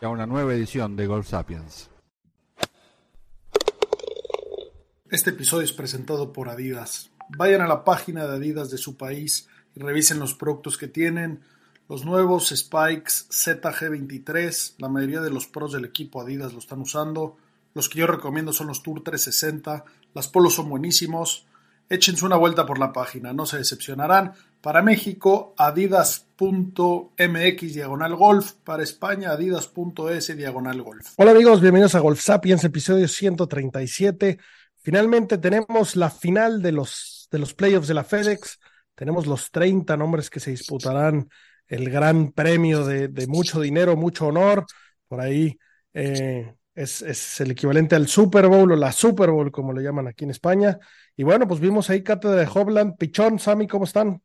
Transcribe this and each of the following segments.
y a una nueva edición de Golf Sapiens. Este episodio es presentado por Adidas. Vayan a la página de Adidas de su país y revisen los productos que tienen. Los nuevos Spikes ZG23, la mayoría de los pros del equipo Adidas lo están usando. Los que yo recomiendo son los Tour 360. Las polos son buenísimos. Échense una vuelta por la página, no se decepcionarán. Para México, adidas.mx diagonal golf. Para España, adidas.es diagonal golf. Hola amigos, bienvenidos a Golf Sapiens, episodio 137. Finalmente tenemos la final de los, de los playoffs de la FedEx. Tenemos los 30 nombres que se disputarán el gran premio de, mucho dinero, mucho honor. Por ahí eh, es, es, el equivalente al Super Bowl o la Super Bowl, como le llaman aquí en España. Y bueno, pues vimos ahí cátedra de Hobland. Pichón, Sammy, ¿cómo están?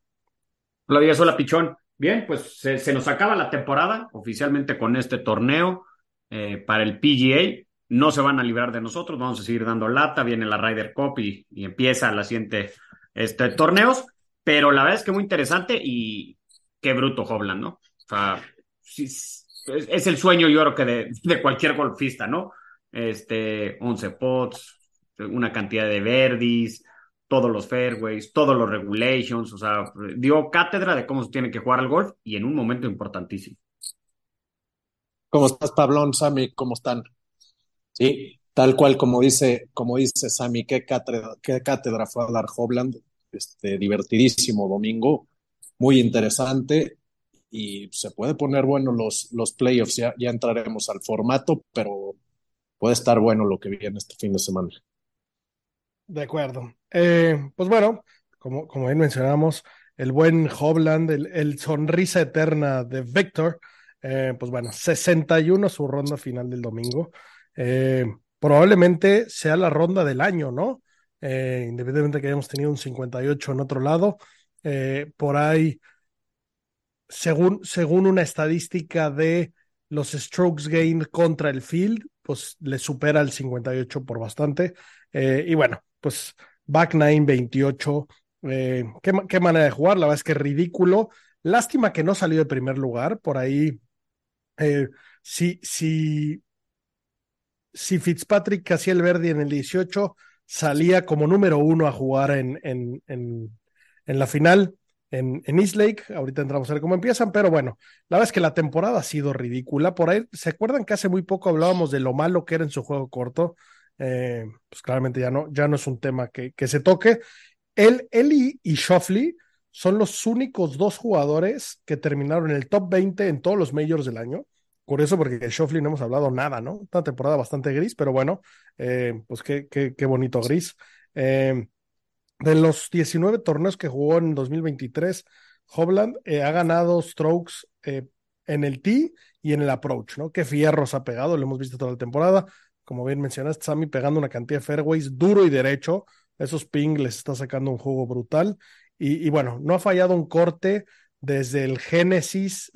Hola, días, hola, Pichón. Bien, pues se, nos acaba la temporada oficialmente con este torneo eh, para el PGA. No se van a librar de nosotros, vamos a seguir dando lata. Viene la Ryder Cup y, empieza la siguiente este, torneos. Pero la verdad es que muy interesante y qué bruto Hobland, ¿no? O sea, es, el sueño, yo creo que de, de cualquier golfista, ¿no? Este, 11 pots, una cantidad de verdis, todos los fairways, todos los regulations, o sea, dio cátedra de cómo se tiene que jugar al golf y en un momento importantísimo. ¿Cómo estás, Pablón, Sammy? ¿Cómo están? Sí, tal cual como dice, como dice Sammy, qué cátedra, qué cátedra fue a dar Hobland, este, divertidísimo domingo, muy interesante y se puede poner bueno los, los playoffs, ya, ya entraremos al formato, pero puede estar bueno lo que viene este fin de semana. De acuerdo. Eh, pues bueno, como, como bien mencionamos, el buen Hobland, el, sonrisa eterna de Victor, eh, pues bueno, 61 su ronda final del domingo. Eh, probablemente sea la ronda del año, ¿no? independientemente que hayamos tenido un 58 en otro lado, por ahí, según, según una estadística de los strokes gained contra el field, pues le supera el 58 por bastante. y bueno, pues back 9, 28. Eh, ¿qué, ¿qué, manera de jugar, la verdad es que ridículo. Lástima que no salió de primer lugar. Por ahí, eh, si, si, si Fitzpatrick hacía el verde en el 18, salía como número uno a jugar en, en, en, en la final en, en East Lake. Ahorita entramos a ver cómo empiezan, pero bueno, la verdad es que la temporada ha sido ridícula. Por ahí, ¿se acuerdan que hace muy poco hablábamos de lo malo que era en su juego corto? Eh, pues claramente ya no, ya no es un tema que, que se toque. Él, él y, Shoffley son los únicos dos jugadores que terminaron en el top 20 en todos los majors del año. Curioso porque de Shoffley no hemos hablado nada, ¿no? Una temporada bastante gris, pero bueno, eh, pues qué, qué, qué, bonito gris. Eh, de los 19 torneos que jugó en 2023, Hobland ha ganado strokes en el tee y en el approach, ¿no? Qué fierros ha pegado, lo hemos visto toda la temporada como bien mencionaste, Sammy pegando una cantidad de fairways duro y derecho. Esos ping les está sacando un juego brutal. Y, bueno, no ha fallado un corte desde el Genesis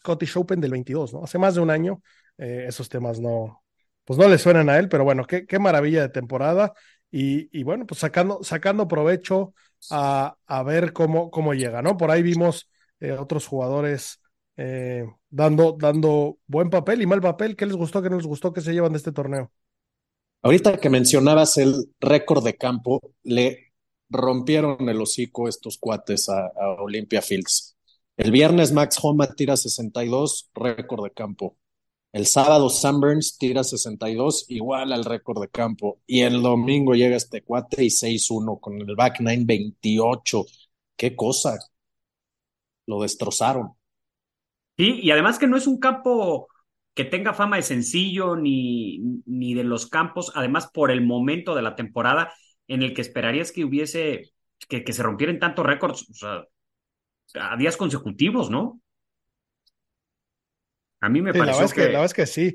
Scottish Open del 22, ¿no? Hace más de un año. Eh, esos temas no, pues no le suenan a él, pero bueno, qué, qué maravilla de temporada. Y, y, bueno, pues sacando, sacando provecho a, a ver cómo, cómo llega, ¿no? Por ahí vimos eh, otros jugadores eh, dando, dando buen papel y mal papel. ¿Qué les gustó, qué no les gustó, qué se llevan de este torneo? Ahorita que mencionabas el récord de campo, le rompieron el hocico estos cuates a, a Olympia Fields. El viernes Max Homa tira 62, récord de campo. El sábado Sam Burns tira 62, igual al récord de campo. Y el domingo llega este cuate y 6-1 con el back 9 28. Qué cosa. Lo destrozaron. Sí, y además que no es un campo que tenga fama de sencillo ni, ni de los campos, además por el momento de la temporada en el que esperarías que hubiese, que, que se rompieran tantos récords, o sea, a días consecutivos, ¿no? A mí me Sí, pareció que, la verdad es que sí.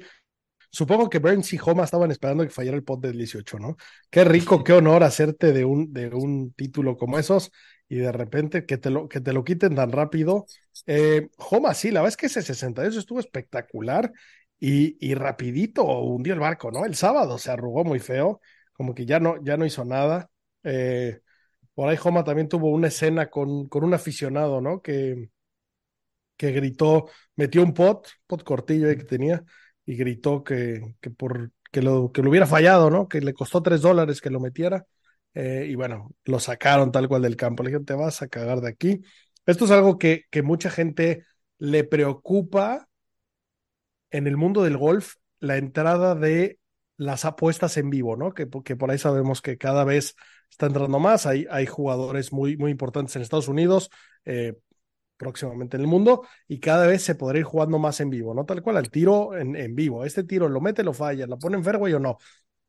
Supongo que Burns y Homa estaban esperando que fallara el pot del 18, ¿no? Qué rico, qué honor hacerte de un, de un título como esos y de repente que te lo, que te lo quiten tan rápido. Eh, Homa, sí, la verdad es que ese 62 estuvo espectacular y, y rapidito hundió el barco, ¿no? El sábado se arrugó muy feo, como que ya no, ya no hizo nada. Eh, por ahí Homa también tuvo una escena con, con un aficionado, ¿no? Que, que gritó, metió un pot, pot cortillo ahí que tenía, y gritó que, que por que lo, que hubiera fallado, ¿no? Que le costó tres dólares que lo metiera. Eh, y bueno, lo sacaron tal cual del campo. Le dije, te vas a cagar de aquí. Esto es algo que, que mucha gente le preocupa en el mundo del golf, la entrada de las apuestas en vivo, ¿no? Que, que por ahí sabemos que cada vez está entrando más. Hay, hay jugadores muy, muy importantes en Estados Unidos, eh, próximamente en el mundo, y cada vez se podrá ir jugando más en vivo, ¿no? Tal cual, al tiro en, en vivo. Este tiro lo mete, lo falla, lo pone en fairway o no.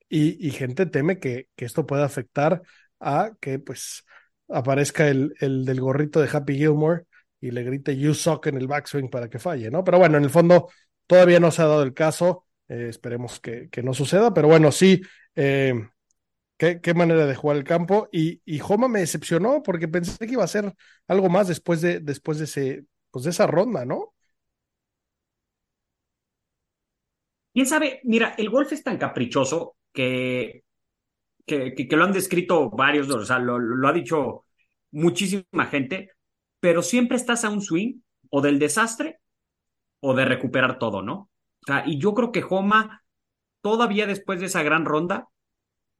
Y, y gente teme que, que, esto pueda afectar a que pues aparezca el, el del gorrito de Happy Gilmore y le grite you suck en el backswing para que falle, ¿no? Pero bueno, en el fondo todavía no se ha dado el caso, eh, esperemos que, que, no suceda, pero bueno, sí, eh, qué, qué, manera de jugar el campo y, y Homa me decepcionó porque pensé que iba a ser algo más después de, después de, ese, pues de esa ronda, ¿no? ¿Quién sabe? Mira, el golf es tan caprichoso que, que, lo han descrito varios, o sea, lo, lo, ha dicho muchísima gente, pero siempre estás a un swing o del desastre o de recuperar todo, ¿no? O sea, y yo creo que Homa, todavía después de esa gran ronda,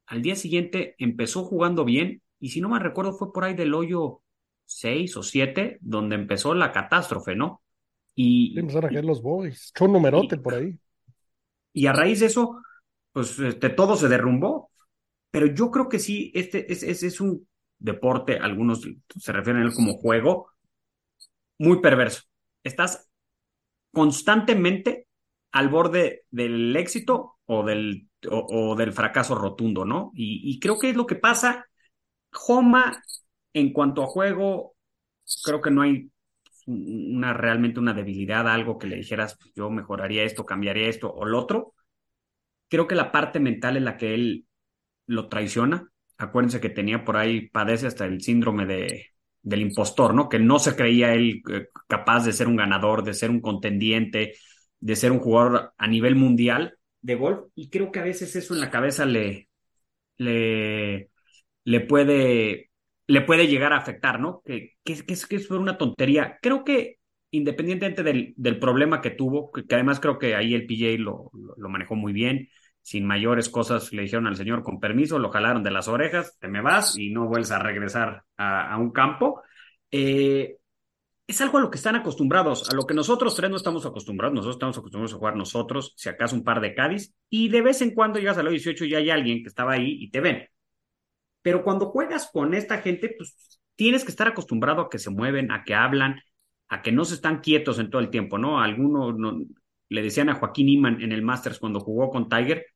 al día siguiente empezó jugando bien, y si no me recuerdo, fue por ahí del hoyo 6 o 7, donde empezó la catástrofe, ¿no? Y, sí, empezaron a caer los boys, echó un numerote y, por ahí. Y a raíz de eso, pues este, todo se derrumbó. Pero yo creo que sí, este es, es, es un deporte, algunos se refieren a él como juego, muy perverso. Estás constantemente al borde del éxito o del, o, del fracaso rotundo, ¿no? Y, y, creo que es lo que pasa. Homa, en cuanto a juego, creo que no hay una realmente una debilidad, algo que le dijeras, yo mejoraría esto, cambiaría esto o lo otro. Creo que la parte mental es la que él lo traiciona. Acuérdense que tenía por ahí, padece hasta el síndrome de, del impostor, ¿no? Que no se creía él eh, capaz de ser un ganador, de ser un contendiente, de ser un jugador a nivel mundial de golf. Y creo que a veces eso en la cabeza le, le, le puede, le puede llegar a afectar, ¿no? Que, que, que, es, que es una tontería. Creo que independientemente del, del problema que tuvo, que, además creo que ahí el PJ lo, lo, lo manejó muy bien, sin mayores cosas le dijeron al señor con permiso, lo jalaron de las orejas, te me vas y no vuelves a regresar a, a un campo. Eh, es algo a lo que están acostumbrados, a lo que nosotros tres no estamos acostumbrados, nosotros estamos acostumbrados a jugar nosotros, si acaso un par de Cádiz, y de vez en cuando llegas a los 18 y hay alguien que estaba ahí y te ven. Pero cuando juegas con esta gente, pues tienes que estar acostumbrado a que se mueven, a que hablan, a que no se están quietos en todo el tiempo, ¿no? Algunos no, le decían a Joaquín Iman en el Masters cuando jugó con Tiger,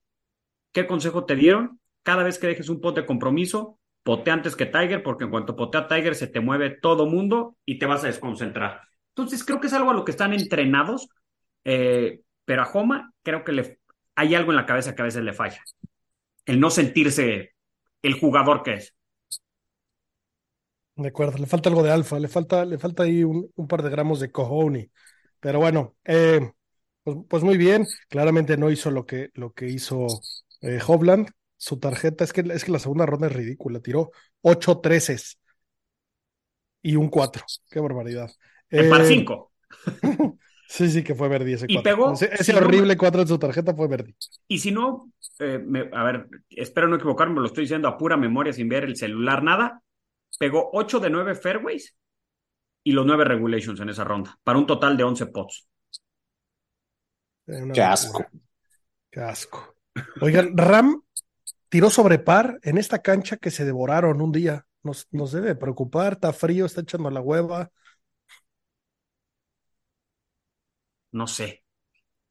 ¿Qué consejo te dieron? Cada vez que dejes un pot de compromiso, pote antes que Tiger, porque en cuanto potea Tiger se te mueve todo mundo y te vas a desconcentrar. Entonces creo que es algo a lo que están entrenados, eh, pero a Homa creo que le, hay algo en la cabeza que a veces le falla. El no sentirse el jugador que es. De acuerdo, le falta algo de alfa, le falta, le falta ahí un, par de gramos de cojones. Pero bueno, eh, pues, pues, muy bien, claramente no hizo lo que, lo que hizo eh, Hovland, su tarjeta, es que, es que la segunda ronda es ridícula, tiró ocho treces y un cuatro, qué barbaridad. En eh, par cinco. sí, sí, que fue Verdi ese y Pegó, ese, ese si horrible no, cuatro en su tarjeta fue Verdi. Y si no, eh, me, a ver, espero no equivocarme, lo estoy diciendo a pura memoria sin ver el celular, nada. Pegó ocho de nueve fairways y los nueve regulations en esa ronda, para un total de 11 pots. Qué asco. Qué asco. Oigan, Ram tiró sobre par en esta cancha que se devoraron un día. Nos, nos debe preocupar, está frío, está echando la hueva. No sé.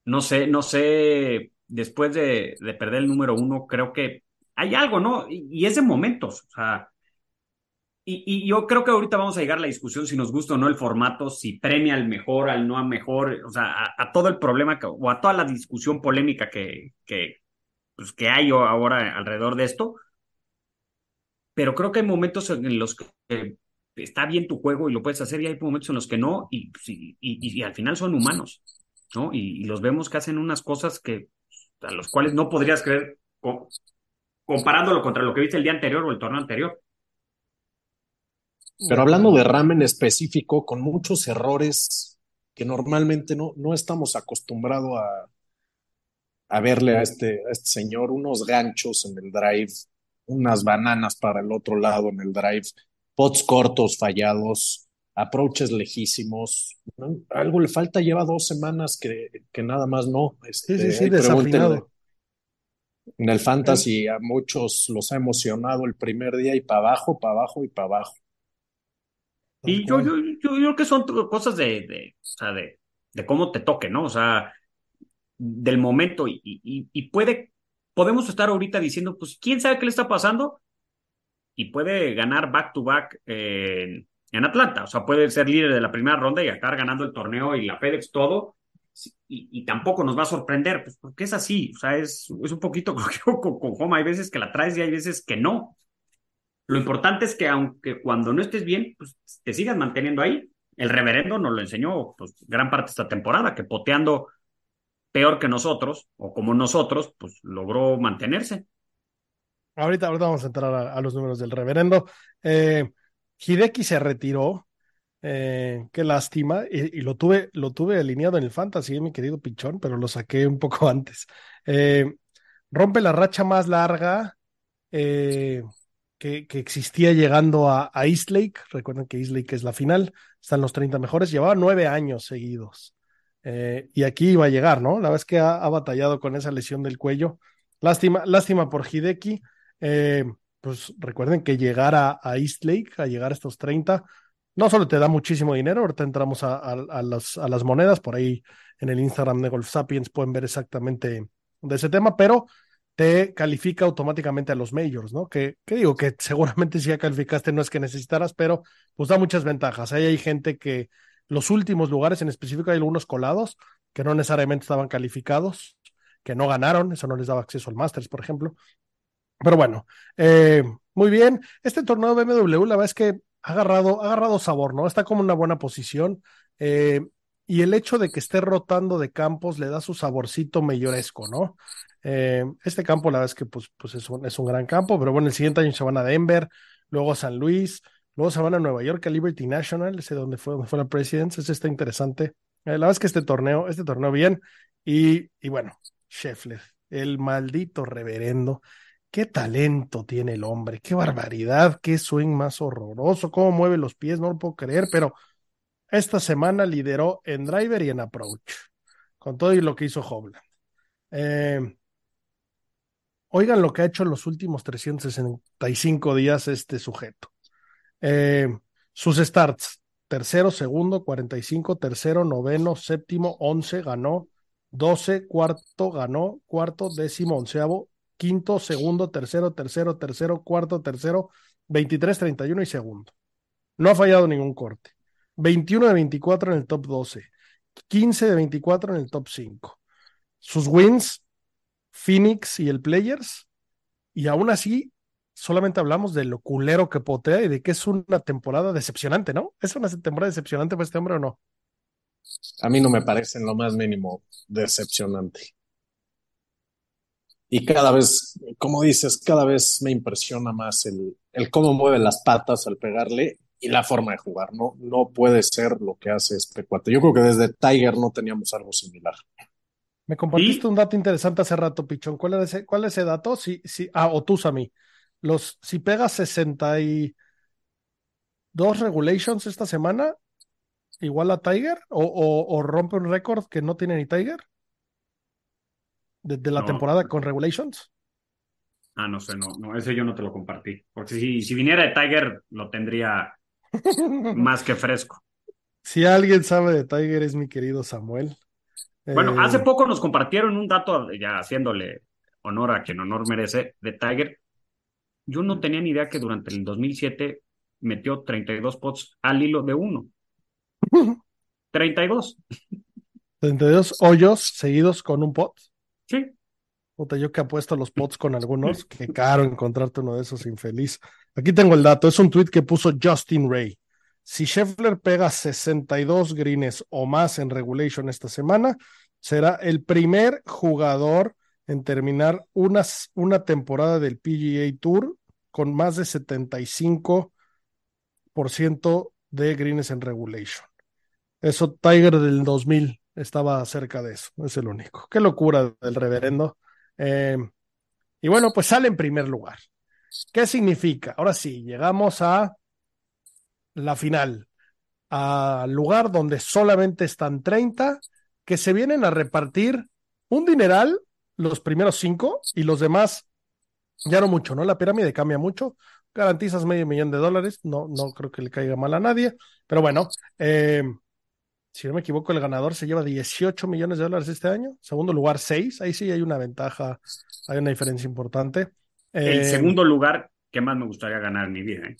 No sé, no sé. Después de, de perder el número uno, creo que hay algo, ¿no? Y, y es de momentos. O sea, y, yo creo que ahorita vamos a llegar a la discusión si nos gusta o no el formato, si premia al mejor, al no al mejor, o sea, a, todo el problema o a toda la discusión polémica que, que, pues, que hay ahora alrededor de esto. Pero creo que hay momentos en los que está bien tu juego y lo puedes hacer y hay momentos en los que no y, y, y, al final son humanos, ¿no? Y, los vemos que hacen unas cosas que a los cuales no podrías creer comparándolo contra lo que viste el día anterior o el torneo anterior. Pero hablando de Ram en específico, con muchos errores que normalmente no, no estamos acostumbrados a, a verle a este, a este señor, unos ganchos en el drive, unas bananas para el otro lado en el drive, pots cortos fallados, approaches lejísimos. Algo le falta, lleva dos semanas que, que nada más no. Este, sí, sí, sí, desafinado. En el fantasy a muchos los ha emocionado el primer día y para abajo, para abajo y para abajo. Y yo, yo, yo, creo que son cosas de, de, o sea, de, de cómo te toque, ¿no? O sea, del momento y, puede, podemos estar ahorita diciendo, pues, ¿quién sabe qué le está pasando? Y puede ganar back to back en, en Atlanta, o sea, puede ser líder de la primera ronda y estar ganando el torneo y la FedEx todo, y, y, tampoco nos va a sorprender, pues porque es así, o sea, es, es un poquito con, con, con Home, hay veces que la traes y hay veces que no. Lo importante es que aunque cuando no estés bien, pues te sigas manteniendo ahí. El reverendo nos lo enseñó pues, gran parte de esta temporada, que poteando peor que nosotros, o como nosotros, pues logró mantenerse. Ahorita, ahorita vamos a entrar a, los números del reverendo. Eh, Hideki se retiró. Eh, qué lástima. Y, lo tuve, lo tuve alineado en el fantasy, mi querido Pichón, pero lo saqué un poco antes. Eh, rompe la racha más larga que, existía llegando a, a Eastlake. Recuerden que Eastlake es la final, están los 30 mejores. Llevaba nueve años seguidos. Eh, y aquí iba a llegar, ¿no? La vez que ha, batallado con esa lesión del cuello. Lástima, lástima por Hideki. Eh, pues recuerden que llegar a, a Eastlake, a llegar a estos 30, no solo te da muchísimo dinero, ahorita entramos a, a, las, las monedas, por ahí en el Instagram de Golf Sapiens pueden ver exactamente de ese tema, pero te califica automáticamente a los majors, ¿no? Que, que, digo que seguramente si ya calificaste no es que necesitaras, pero pues da muchas ventajas. Ahí hay gente que los últimos lugares, en específico hay algunos colados que no necesariamente estaban calificados, que no ganaron, eso no les daba acceso al Masters, por ejemplo. Pero bueno, eh, muy bien. Este torneo BMW, la verdad es que ha agarrado, ha agarrado sabor, ¿no? Está como una buena posición. Eh, y el hecho de que esté rotando de campos le da su saborcito mayoresco, ¿no? Eh, este campo, la verdad es que pues, pues es, un, es un gran campo, pero bueno, el siguiente año se van a Denver, luego a San Luis, luego se van a Nueva York, a Liberty National, ese donde fue, fue la Presidents, ese está interesante. Eh, la verdad es que este torneo, este torneo bien, y, y bueno, Scheffler, el maldito reverendo, qué talento tiene el hombre, qué barbaridad, qué swing más horroroso, cómo mueve los pies, no lo puedo creer, pero esta semana lideró en driver y en approach, con todo y lo que hizo Hobland. Eh, Oigan lo que ha hecho en los últimos 365 días este sujeto. Eh, sus starts, tercero, segundo, 45, tercero, noveno, séptimo, once, ganó, 12, cuarto, ganó, cuarto, décimo, onceavo, quinto, segundo, tercero, tercero, tercero, cuarto, tercero, 23, 31 y segundo. No ha fallado ningún corte. 21 de 24 en el top 12, 15 de 24 en el top 5. Sus wins, Phoenix y el Players, y aún así solamente hablamos de lo culero que potea y de que es una temporada decepcionante, ¿no? ¿Es una temporada decepcionante para este hombre o no? A mí no me parece en lo más mínimo decepcionante. Y cada vez, como dices, cada vez me impresiona más el, el cómo mueve las patas al pegarle y la forma de jugar. No, no puede ser lo que hace este cuate. Yo creo que desde Tiger no teníamos algo similar. Me compartiste un dato interesante hace rato, Pichón. ¿Cuál es ese, cuál es ese dato? Si, si, ah, o tú, Sammy. Los, si pegas 62 regulations esta semana, igual a Tiger, o, o, rompe un récord que no tiene ni Tiger de, la temporada con regulations. Ah, no sé, no, no, ese yo no te lo compartí. Porque si, si viniera de Tiger, lo tendría más que fresco. Si alguien sabe de Tiger, es mi querido Samuel. Bueno, hace eh, poco nos compartieron un dato, ya haciéndole honor a quien honor merece, de Tiger. Yo no tenía ni idea que durante el 2007 metió 32 pots al hilo de uno. 32. 32 hoyos seguidos con un pot. Sí. Puta, yo que apuesto los pots con algunos, qué caro encontrarte uno de esos infeliz. Aquí tengo el dato, es un tweet que puso Justin Ray. Si Scheffler pega 62 greens o más en regulation esta semana, será el primer jugador en terminar una temporada del PGA Tour con más de 75% de greens en regulation. Eso Tiger del 2000 estaba cerca de eso, es el único. Qué locura del reverendo. Eh, y bueno, pues sale en primer lugar. ¿Qué significa? Ahora sí, llegamos a la final, al lugar donde solamente están 30 que se vienen a repartir un dineral los primeros cinco y los demás ya no mucho, ¿no? La pirámide cambia mucho, garantizas medio millón de dólares, no, no creo que le caiga mal a nadie, pero bueno, eh, si no me equivoco, el ganador se lleva 18 millones de dólares este año, segundo lugar 6, ahí sí hay una ventaja, hay una diferencia importante. el Eh, segundo lugar que más me gustaría ganar en mi vida. ¿eh?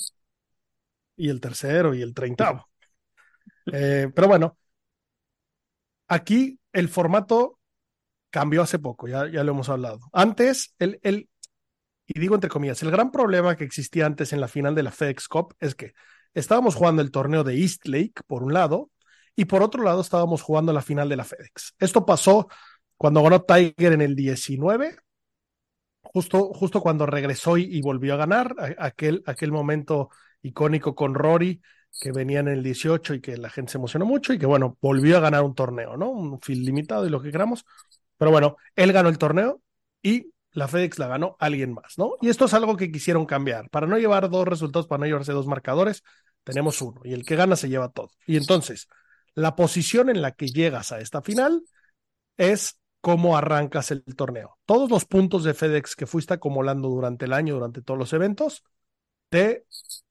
y el tercero y el treintavo. Eh, pero bueno, aquí el formato cambió hace poco, ya, ya lo hemos hablado. Antes, el, el, y digo entre comillas, el gran problema que existía antes en la final de la FedEx Cup es que estábamos jugando el torneo de East Lake, por un lado, y por otro lado estábamos jugando la final de la FedEx. Esto pasó cuando ganó Tiger en el 19, justo, justo cuando regresó y, volvió a ganar, aquel, aquel momento icónico con Rory, que venía en el 18 y que la gente se emocionó mucho y que, bueno, volvió a ganar un torneo, ¿no? Un field limitado y lo que queramos. Pero bueno, él ganó el torneo y la FedEx la ganó alguien más, ¿no? Y esto es algo que quisieron cambiar. Para no llevar dos resultados, para no llevarse dos marcadores, tenemos uno y el que gana se lleva todo. Y entonces, la posición en la que llegas a esta final es cómo arrancas el torneo. Todos los puntos de FedEx que fuiste acumulando durante el año, durante todos los eventos, te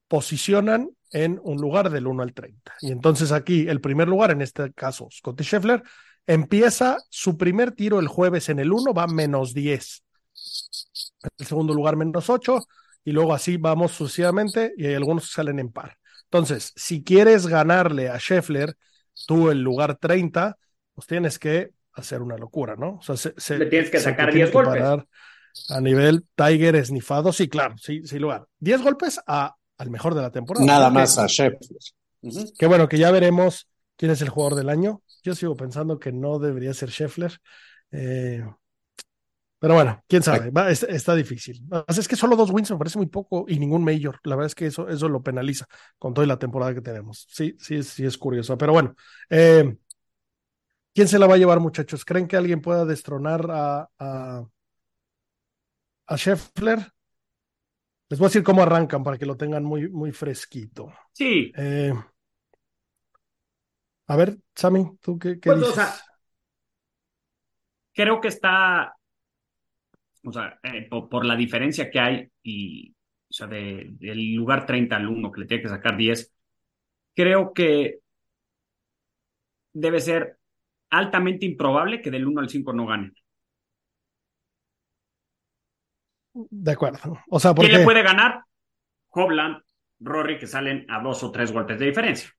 posicionan en un lugar del 1 al 30. Y entonces aquí el primer lugar, en este caso Scotty Scheffler, empieza su primer tiro el jueves en el 1, va menos 10. El segundo lugar menos 8 y luego así vamos sucesivamente y hay algunos que salen en par. Entonces, si quieres ganarle a Scheffler, tú el lugar 30, pues tienes que hacer una locura, ¿no? O sea, se, se- Le tienes que se sacar te tiene 10 que golpes. parar A nivel Tiger esnifado, sí, claro, sí, sí, lugar. 10 golpes a, al mejor de la temporada. Nada que- más a Scheffler. Qué bueno que ya veremos quién es el jugador del año. Yo sigo pensando que no debería ser Scheffler. Eh, pero bueno, quién sabe, Va, es- está, difícil. Es que solo dos wins me parece muy poco y ningún major. La verdad es que eso, eso lo penaliza con toda la temporada que tenemos. Sí, sí, sí es curioso. Pero bueno, eh, ¿quién se la va a llevar, muchachos? ¿Creen que alguien pueda destronar a, a, a Scheffler? Les voy a decir cómo arrancan para que lo tengan muy, muy fresquito. Sí, Eh, a ver, Sammy, ¿tú qué, qué Pues, o dices? sea, creo que está, o sea, eh, por, por la diferencia que hay y, o sea, de- del lugar 30 al 1 que le tiene que sacar 10, creo que debe ser altamente improbable que del 1 al 5 no ganen. De acuerdo. O sea, ¿Quién le puede ganar? Hobland, Rory, que salen a dos o tres golpes de diferencia.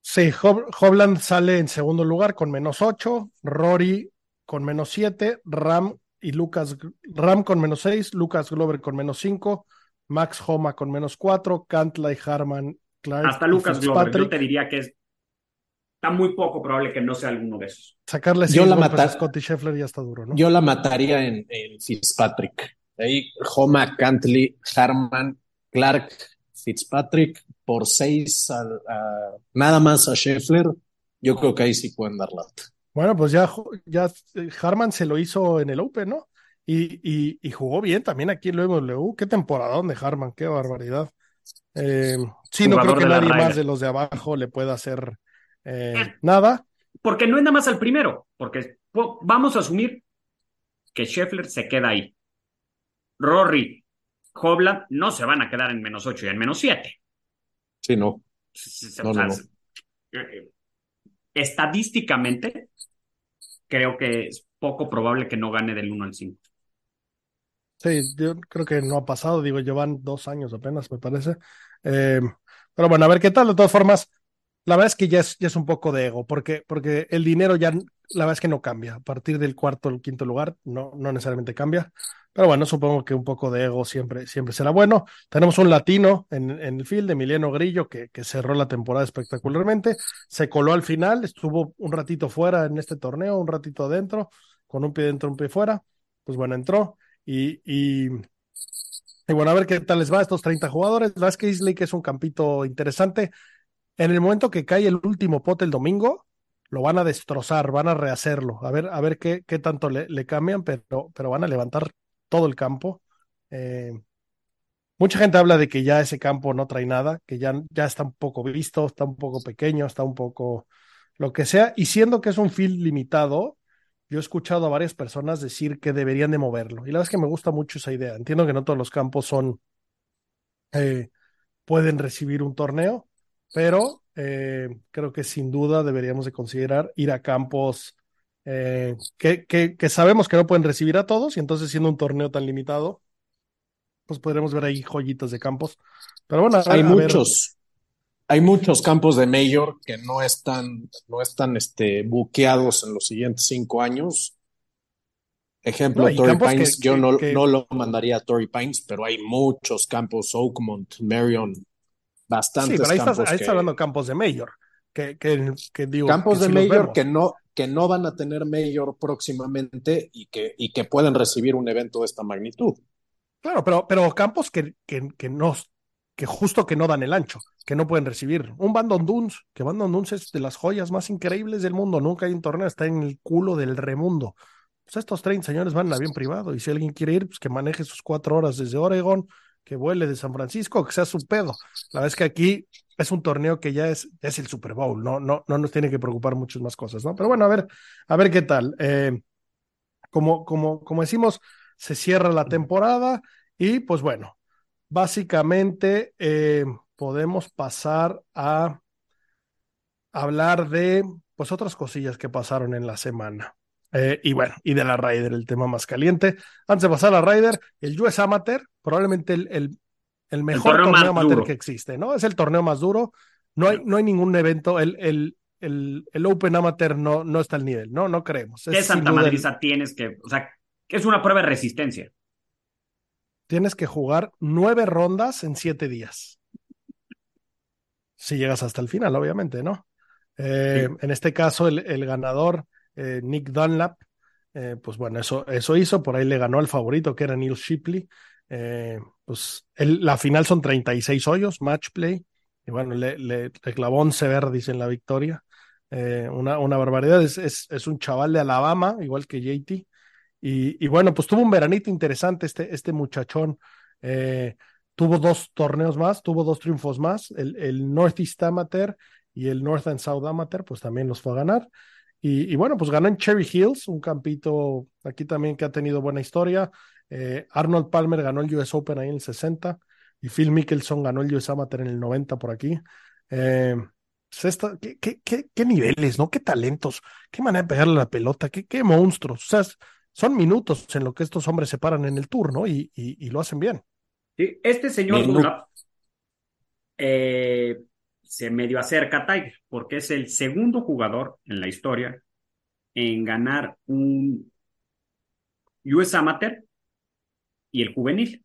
sí, Hob- Hovland sale en segundo lugar con menos 8, Rory con menos 7, Ram y Lucas, Ram con menos 6, Lucas Glover con menos 5, Max Homa con menos 4, Cantlay, Harman, Clark. Hasta Lucas Glover, yo te diría que es, está muy poco probable que no sea alguno de esos. Sacarle Yo 6 la golpes a Scotty Scheffler ya está duro, ¿no? Yo la mataría en, en Fitzpatrick. Ahí Homa, Cantley, Harman, Clark, Fitzpatrick por seis al- a- nada más a Scheffler. Yo creo que ahí sí pueden dar lata. Bueno, pues ya, ya eh, Harman se lo hizo en el Open, ¿no? Y, y, y jugó bien también aquí en el BMW. Qué temporadón de Harman, qué barbaridad. Eh, sí, no creo que nadie Ryder. más de los de abajo le pueda hacer eh, nada. Porque no es nada más al primero, porque po- vamos a asumir que Scheffler se queda ahí. Rory, Hobland no se van a quedar en menos 8 y en menos 7. Sí, no. No, no, no. Estadísticamente, creo que es poco probable que no gane del 1 al 5. Sí, yo creo que no ha pasado, digo, llevan dos años apenas, me parece. Eh, Pero bueno, a ver qué tal. De todas formas, la verdad es que ya es, ya es un poco de ego, porque, porque el dinero ya, la verdad es que no cambia. A partir del cuarto o quinto lugar, no, no necesariamente cambia. Pero bueno, supongo que un poco de ego siempre, siempre será bueno. Tenemos un latino en, el field, Emiliano Grillo, que, que cerró la temporada espectacularmente. Se coló al final, estuvo un ratito fuera en este torneo, un ratito adentro, con un pie dentro, un pie fuera. Pues bueno, entró y, y, y bueno, a ver qué tal les va a estos 30 jugadores. La es que es un campito interesante. En el momento que cae el último pot el domingo, lo van a destrozar, van a rehacerlo, a ver, a ver qué, qué tanto le, le cambian, pero, pero van a levantar todo el campo. Eh, mucha gente habla de que ya ese campo no trae nada, que ya, ya está un poco visto, está un poco pequeño, está un poco lo que sea, y siendo que es un field limitado, yo he escuchado a varias personas decir que deberían de moverlo. Y la verdad es que me gusta mucho esa idea. Entiendo que no todos los campos son, eh, pueden recibir un torneo, pero eh, creo que sin duda deberíamos de considerar ir a campos eh, que, que, que, sabemos que no pueden recibir a todos y entonces siendo un torneo tan limitado, pues podremos ver ahí joyitas de campos. Pero bueno, hay muchos, ver. hay muchos campos de mayor que no están, no están este, buqueados en los siguientes cinco años. Ejemplo, no, Torrey Pines, que, yo no, no, lo mandaría a Torrey Pines, pero hay muchos campos, Oakmont, Marion, bastantes sí, pero ahí campos. Estás, ahí estás hablando de campos de mayor. Que, que, que digo, campos que de sí mayor que no, que no van a tener mayor próximamente y que, y que pueden recibir un evento de esta magnitud. Claro, pero, pero campos que, que, que, no, que justo que no dan el ancho, que no pueden recibir. Un Bandon Dunes, que Bandon Dunes es de las joyas más increíbles del mundo, nunca hay un torneo, está en el culo del remundo. Pues estos 30 señores van en avión privado y si alguien quiere ir, pues que maneje sus cuatro horas desde Oregon, que vuele de San Francisco, que sea su pedo. La verdad es que aquí es un torneo que ya es, es el Super Bowl, no, no, no nos tiene que preocupar muchas más cosas, ¿no? Pero bueno, a ver, a ver qué tal. Eh, como, como, como decimos, se cierra la temporada y pues bueno, básicamente eh, podemos pasar a hablar de pues otras cosillas que pasaron en la semana. Eh, y bueno, y de la Ryder, el tema más caliente. Antes de pasar a la Ryder, el US Amateur, probablemente el, el, el mejor el torneo, torneo amateur duro. que existe, ¿no? Es el torneo más duro. No hay, no hay ningún evento, el, el, el, el Open Amateur no, no está al nivel, ¿no? No creemos. ¿Qué Santa Madriza tienes que, o sea, es una prueba de resistencia? Tienes que jugar nueve rondas en siete días. Si llegas hasta el final, obviamente, ¿no? Eh, sí. En este caso, el, el ganador eh, Nick Dunlap, eh, pues bueno, eso, eso hizo, por ahí le ganó al favorito que era Neil Shipley. Eh, pues la final son 36 hoyos, match play, y bueno, le, le, clavó 11 verdis en la victoria. Eh, una, una barbaridad, es, es, un chaval de Alabama, igual que JT. Y, y, bueno, pues tuvo un veranito interesante este, este muchachón. tuvo dos torneos más, tuvo dos triunfos más, el, el Northeast Amateur y el North and South Amateur, pues también los fue a ganar. Y, y, bueno, pues ganó en Cherry Hills, un campito aquí también que ha tenido buena historia. Eh, Arnold Palmer ganó el US Open ahí en el 60 y Phil Mickelson ganó el US Amateur en el 90 por aquí. Eh, pues esta, ¿qué, qué, qué, qué, niveles, ¿no? Qué talentos, qué manera de pegarle la pelota, qué, qué monstruos. O sea, son minutos en lo que estos hombres se paran en el tour, ¿no? Y, y, y lo hacen bien. Sí, este señor eh, se medio acerca a Tiger, porque es el segundo jugador en la historia en ganar un US Amateur y el juvenil.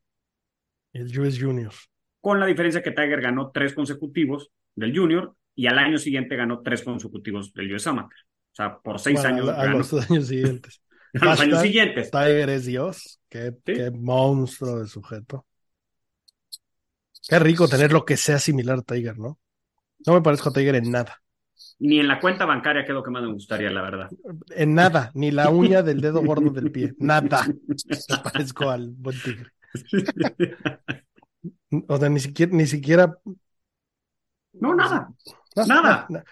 El US Junior. Con la diferencia que Tiger ganó tres consecutivos del Junior y al año siguiente ganó tres consecutivos del US Amateur. O sea, por seis bueno, años. A, a los años siguientes. a los años siguientes. Tiger es Dios. Qué, ¿Sí? qué monstruo de sujeto. Qué rico tener lo que sea similar a Tiger, ¿no? No me parezco a Tiger en nada. Ni en la cuenta bancaria, que es lo que más me gustaría, la verdad. En nada, ni la uña del dedo gordo del pie. Nada. Me parezco al buen tigre. O sea, ni siquiera, ni siquiera. No, nada. No, nada. nada.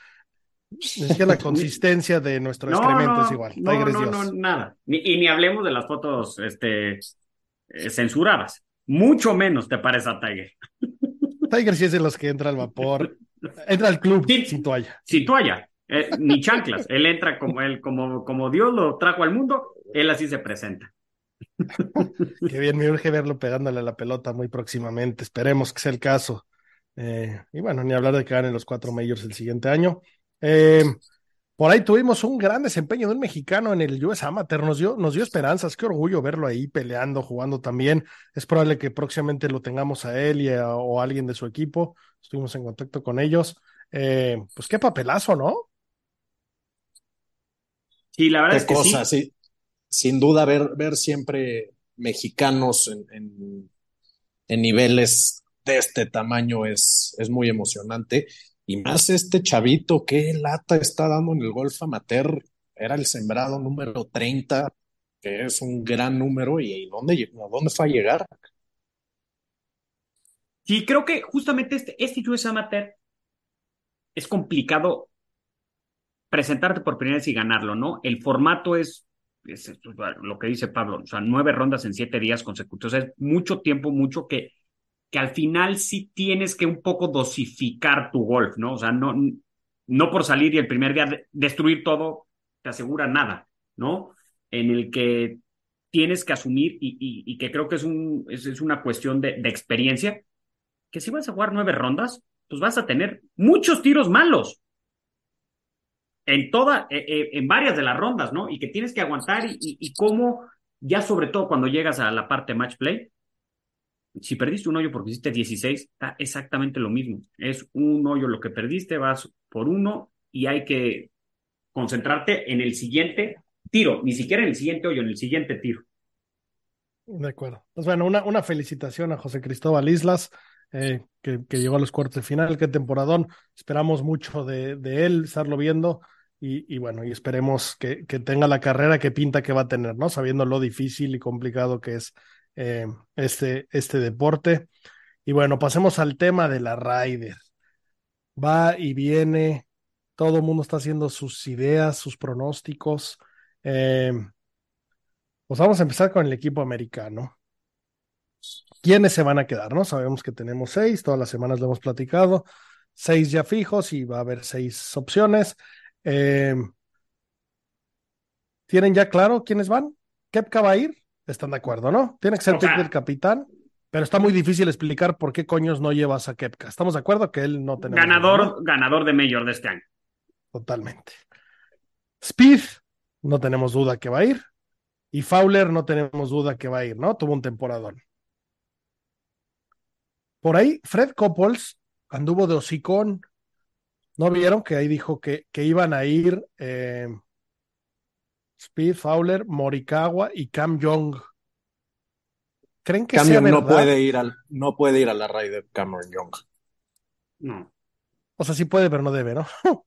Ni siquiera la consistencia de nuestro no, excremento no, es igual. No, Tiger es no, Dios. no, nada. Ni, y ni hablemos de las fotos este, eh, censuradas. Mucho menos te parece a Tiger. Tiger sí es de los que entra al vapor, entra al club sin toalla. Sin toalla, eh, ni chanclas. él entra como él, como, como Dios lo trajo al mundo, él así se presenta. Qué bien, me urge verlo pegándole a la pelota muy próximamente. Esperemos que sea el caso. Eh, y bueno, ni hablar de que ganen los cuatro majors el siguiente año. Eh, por ahí tuvimos un gran desempeño de un mexicano en el US Amateur, nos dio, nos dio esperanzas, qué orgullo verlo ahí peleando, jugando también. Es probable que próximamente lo tengamos a él y a, o a alguien de su equipo. Estuvimos en contacto con ellos. Eh, pues qué papelazo, ¿no? Sí, la verdad Qué es que cosa, sí. sí. Sin duda, ver, ver siempre mexicanos en, en- en niveles de este tamaño es, es muy emocionante. Y más este chavito, qué lata está dando en el golf amateur. Era el sembrado número 30, que es un gran número. ¿Y dónde, a dónde fue a llegar? Sí, creo que justamente este, este US Amateur es complicado presentarte por primera vez y ganarlo, ¿no? El formato es, es lo que dice Pablo, o sea, nueve rondas en siete días consecutivos, es mucho tiempo, mucho que, que al final sí tienes que un poco dosificar tu golf, ¿no? O sea, no, no por salir y el primer día de- destruir todo te asegura nada, ¿no? En el que tienes que asumir y, y- y que creo que es, un, es, es una cuestión de, de experiencia, que si vas a jugar nueve rondas, pues vas a tener muchos tiros malos en toda, eh, eh, en varias de las rondas, ¿no? Y que tienes que aguantar y, y cómo, ya sobre todo cuando llegas a la parte match play, si perdiste un hoyo porque hiciste 16, está exactamente lo mismo. Es un hoyo lo que perdiste, vas por uno y hay que concentrarte en el siguiente tiro, ni siquiera en el siguiente hoyo, en el siguiente tiro. De acuerdo. Pues bueno, una, una felicitación a José Cristóbal Islas, eh, que, que llegó a los cuartos de final. Qué temporadón. Esperamos mucho de, de él, estarlo viendo. Y, y bueno, y esperemos que, que tenga la carrera que pinta que va a tener, ¿no? Sabiendo lo difícil y complicado que es eh, este, este deporte. Y bueno, pasemos al tema de la Ryder. Va y viene, todo el mundo está haciendo sus ideas, sus pronósticos. Eh, pues vamos a empezar con el equipo americano. ¿Quiénes se van a quedar? ¿No? Sabemos que tenemos seis, todas las semanas lo hemos platicado, seis ya fijos y va a haber seis opciones. Eh, ¿Tienen ya claro quiénes van? ¿Kepka va a ir? Están de acuerdo, ¿no? Tiene que ser pick del capitán, pero está muy difícil explicar por qué coños no llevas a Kepka. ¿Estamos de acuerdo que él no tenemos Ganador, ganador de Mayor de este año. Totalmente. Speed, no tenemos duda que va a ir. Y Fowler, no tenemos duda que va a ir, ¿no? Tuvo un temporadón. Por ahí, Fred Couples anduvo de hocicón. ¿No vieron que ahí dijo que, que iban a ir eh, Speed, Fowler, Morikawa y Cam Young? ¿Creen que sea Cambio, no puede ir al, no puede ir a la Ryder Cameron Young. No. O sea, sí puede, pero no debe, ¿no?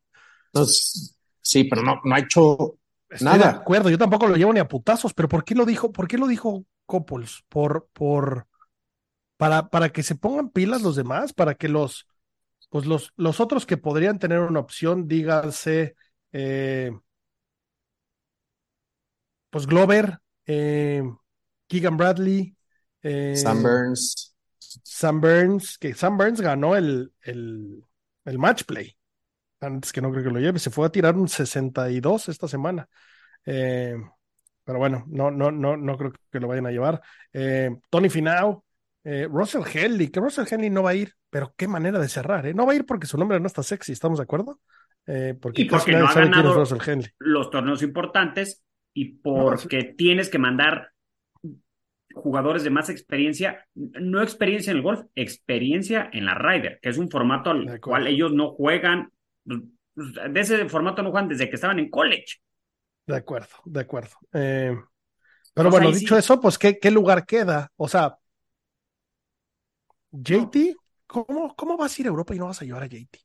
Entonces, sí, pero no, no ha hecho Estoy Nada. de acuerdo, yo tampoco lo llevo ni a putazos, pero ¿por qué lo dijo? ¿Por qué lo dijo Couples? Por, por, para, para que se pongan pilas los demás, para que los, pues los, los otros que podrían tener una opción, díganse, eh, pues Glover, eh, Keegan Bradley, eh, Sam Burns. Sam Burns, que Sam Burns ganó el, el, el match play. Antes que no creo que lo lleve, se fue a tirar un 62 esta semana. Eh, pero bueno, no, no, no, no creo que lo vayan a llevar. Eh, Tony Finau, eh, Russell Henley, que Russell Henley no va a ir, pero qué manera de cerrar, ¿eh? No va a ir porque su nombre no está sexy, ¿estamos de acuerdo? Eh, porque Y porque no ha sabe quién es ganado Russell Henley. los torneos importantes y porque tienes que mandar jugadores de más experiencia, no experiencia en el golf, experiencia en la Ryder, que es un formato al cual ellos no juegan, de ese formato no juegan desde que estaban en college. De acuerdo, de acuerdo. Eh, pero O bueno, dicho sí. eso, pues ¿qué, qué lugar queda? O sea, JT, ¿cómo, ¿cómo vas a ir a Europa y no vas a llevar a JT?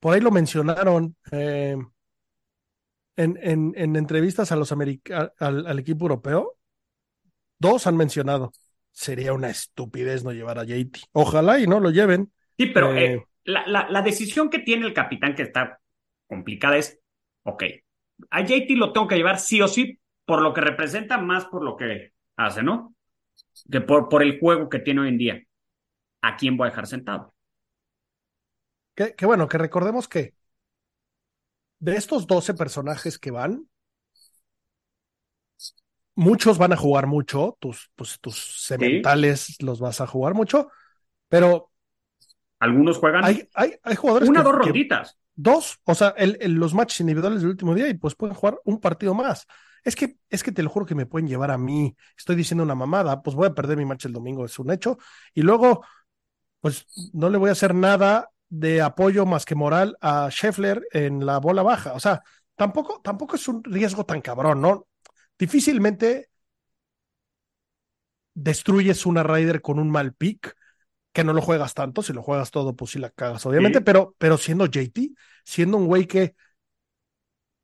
Por ahí lo mencionaron eh, en, en, en entrevistas a los america- al, al equipo europeo. Dos han mencionado. Sería una estupidez no llevar a JT. Ojalá y no lo lleven. Sí, pero Eh. eh, la, la, la decisión que tiene el capitán que está complicada es, ok, a JT lo tengo que llevar sí o sí por lo que representa, más por lo que hace, ¿no? Que por, por el juego que tiene hoy en día. ¿A quién voy a dejar sentado? Que, que bueno, que recordemos que de estos 12 personajes que van, muchos van a jugar mucho, tus, pues, tus sementales los vas a jugar mucho, pero Algunos juegan Hay, hay, hay jugadores una o dos ronditas. dos, o sea, el, el- los matches individuales del último día y pues pueden jugar un partido más. Es que, es que te lo juro que me pueden llevar a mí. Estoy diciendo una mamada, pues voy a perder mi match el domingo, es un hecho. Y luego, pues no le voy a hacer nada de apoyo más que moral a Scheffler en la bola baja. O sea, tampoco, tampoco es un riesgo tan cabrón, ¿no? Difícilmente destruyes una Ryder con un mal pick, que no lo juegas tanto, si lo juegas todo, pues sí la cagas, obviamente, Sí. pero, pero siendo JT, siendo un güey que,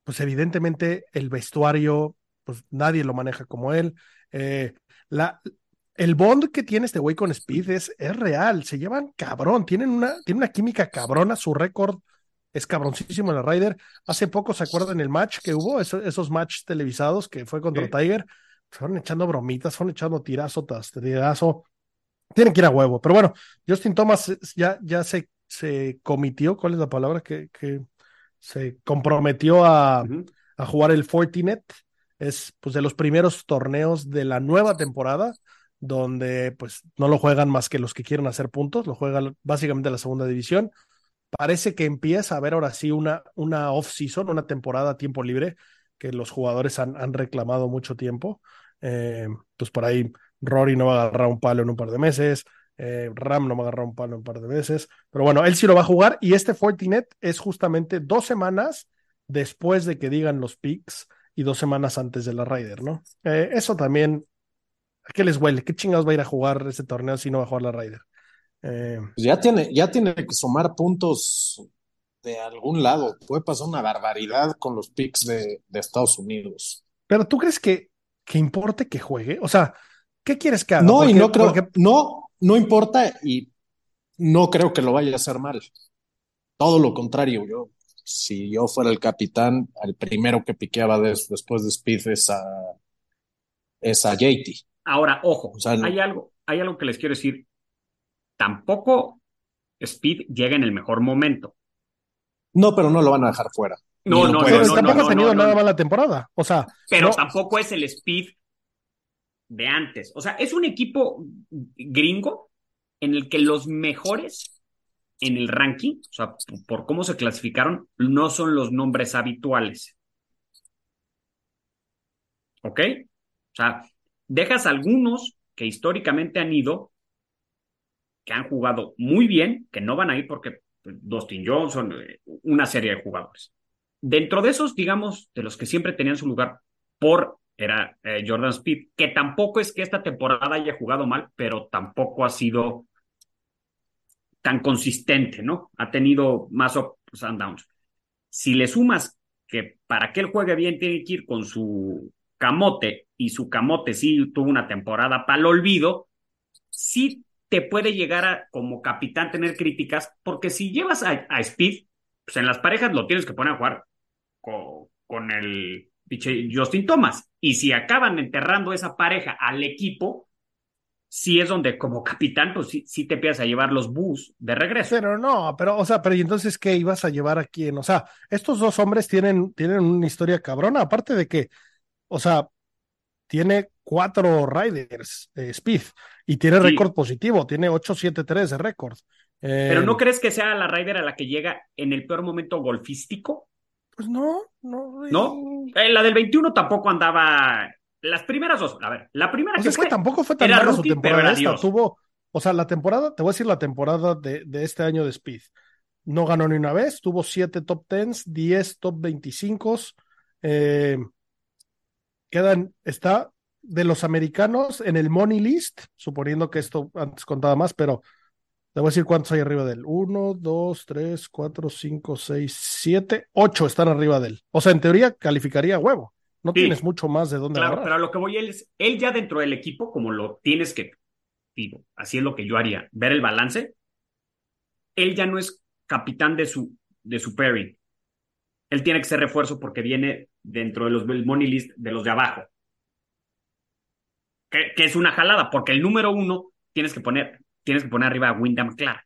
pues evidentemente el vestuario, pues nadie lo maneja como él. Eh, la, el bond que tiene este güey con Speed es, es real, se llevan cabrón, tienen una, tienen una química cabrona, su récord es cabroncísimo en la Ryder. Hace poco, ¿se acuerdan el match que hubo? Eso- esos matches televisados que fue contra Sí. Tiger. Fueron echando bromitas, fueron echando tirazo tras tirazo. Tienen que ir a huevo. Pero bueno, Justin Thomas ya, ya se, se comitió, ¿cuál es la palabra? Que, que se comprometió a, a jugar el Fortinet. Es pues de los primeros torneos de la nueva temporada, donde pues no lo juegan más que los que quieren hacer puntos, lo juegan básicamente la segunda división. Parece que empieza a haber ahora sí una, una off-season, una temporada a tiempo libre, que los jugadores han, han reclamado mucho tiempo. Eh, pues por ahí Rory no va a agarrar un palo en un par de meses, eh, Ram no va a agarrar un palo en un par de meses, pero bueno, él sí lo va a jugar y este Fortinet es justamente dos semanas después de que digan los picks y dos semanas antes de la Ryder, ¿no? Eh, eso también, ¿a qué les huele? ¿Qué chingados va a ir a jugar ese torneo si no va a jugar la Ryder? Eh, Pues ya tiene, ya tiene que sumar puntos de algún lado. Puede pasar una barbaridad con los picks de, de Estados Unidos. pero ¿tú crees que, que importe que juegue? O sea, ¿qué quieres que haga? No, y no creo, porque- no, no importa y no creo que lo vaya a hacer mal. Todo lo contrario, yo, si yo fuera el capitán, al primero que piqueaba des- después de Speed es a, es a JT. Ahora, ojo, O sea, no- hay algo, hay algo que les quiero decir. Tampoco Speed llega en el mejor momento. No, pero no lo van a dejar fuera. No, no, no, hacer. tampoco no, ha tenido no, no, nada no. mala temporada. O sea, Pero no- tampoco es el Speed de antes. O sea, es un equipo gringo en el que los mejores en el ranking, o sea, por cómo se clasificaron, no son los nombres habituales. ¿Ok? O sea, dejas algunos que históricamente han ido, que han jugado muy bien, que no van a ir porque pues, Dustin Johnson, eh, una serie de jugadores. Dentro de esos, digamos, de los que siempre tenían su lugar por era eh, Jordan Speed, que tampoco es que esta temporada haya jugado mal, pero tampoco ha sido tan consistente, ¿no? Ha tenido más ups and downs. Si le sumas que para que él juegue bien tiene que ir con su camote y su camote sí tuvo una temporada para el olvido, sí te puede llegar a como capitán tener críticas, porque si llevas a, a Speed, pues en las parejas lo tienes que poner a jugar con, con el Justin Thomas. Y si acaban enterrando esa pareja al equipo, sí es donde como capitán, pues sí, sí te empiezas a llevar los bus de regreso. Pero no, pero, o sea, pero ¿y entonces qué ibas a llevar a quién? O sea, estos dos hombres tienen, tienen una historia cabrona, aparte de que, o sea, tiene cuatro Riders de Speed y tiene Sí. récord positivo, tiene 8-7-3 de récord. Eh, Pero ¿no crees que sea la Ryder a la que llega en el peor momento golfístico? Pues no, no. ¿No? Eh, la del 21 tampoco andaba. Las primeras dos, a ver, la primera sea, que es fue. que tampoco fue tan mala su temporada esta. Tuvo, o sea, la temporada, te voy a decir la temporada de, de este año de Speed. No ganó ni una vez, tuvo siete top 10, 10 top 25. Eh, quedan, está de los americanos en el money list, suponiendo que esto antes contaba más, pero te voy a decir cuántos hay arriba de él. Uno, dos, tres, cuatro, cinco, seis, siete, ocho están arriba de él. O sea, en teoría calificaría a huevo. No Sí. tienes mucho más de dónde Claro, agarrar. pero a lo que voy él es, él ya dentro del equipo, como lo tienes que, digo, así es lo que yo haría, ver el balance, él ya no es capitán de su, de su pairing. Él tiene que ser refuerzo porque viene dentro de los del money list de los de abajo. Que, que es una jalada, porque el número uno tienes que poner, tienes que poner arriba a Wyndham Clark.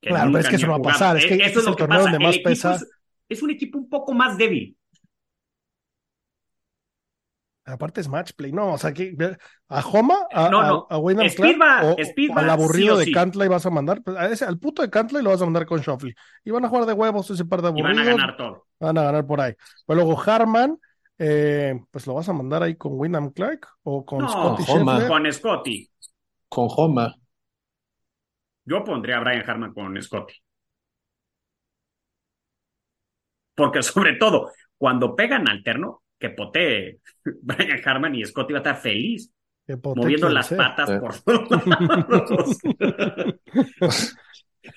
que Claro, pero es que ni eso no va a pasar, es que Eh, eso es lo que pasa. donde más pesa. Es, es un equipo un poco más débil. Aparte es match play. No, o sea, que a Homa, a, No, no. a, a Clark, o, al aburrido sí o de sí. Cantley vas a mandar. Pues, a ese, al puto de Cantley lo vas a mandar con Shoffley. Y van a jugar de huevos ese par de Y aburridos. van a ganar todo. Van a ganar por ahí. Pero luego Harman, eh, pues lo vas a mandar ahí con Wyndham Clark o con No, Scotty Homa. Con Scotty. Con Homa. Yo pondría a Brian Harman con Scotty. Porque sobre todo, cuando pegan alterno, que potee Brian Harman y Scotty va a estar feliz, moviendo las sea. patas por todos lados.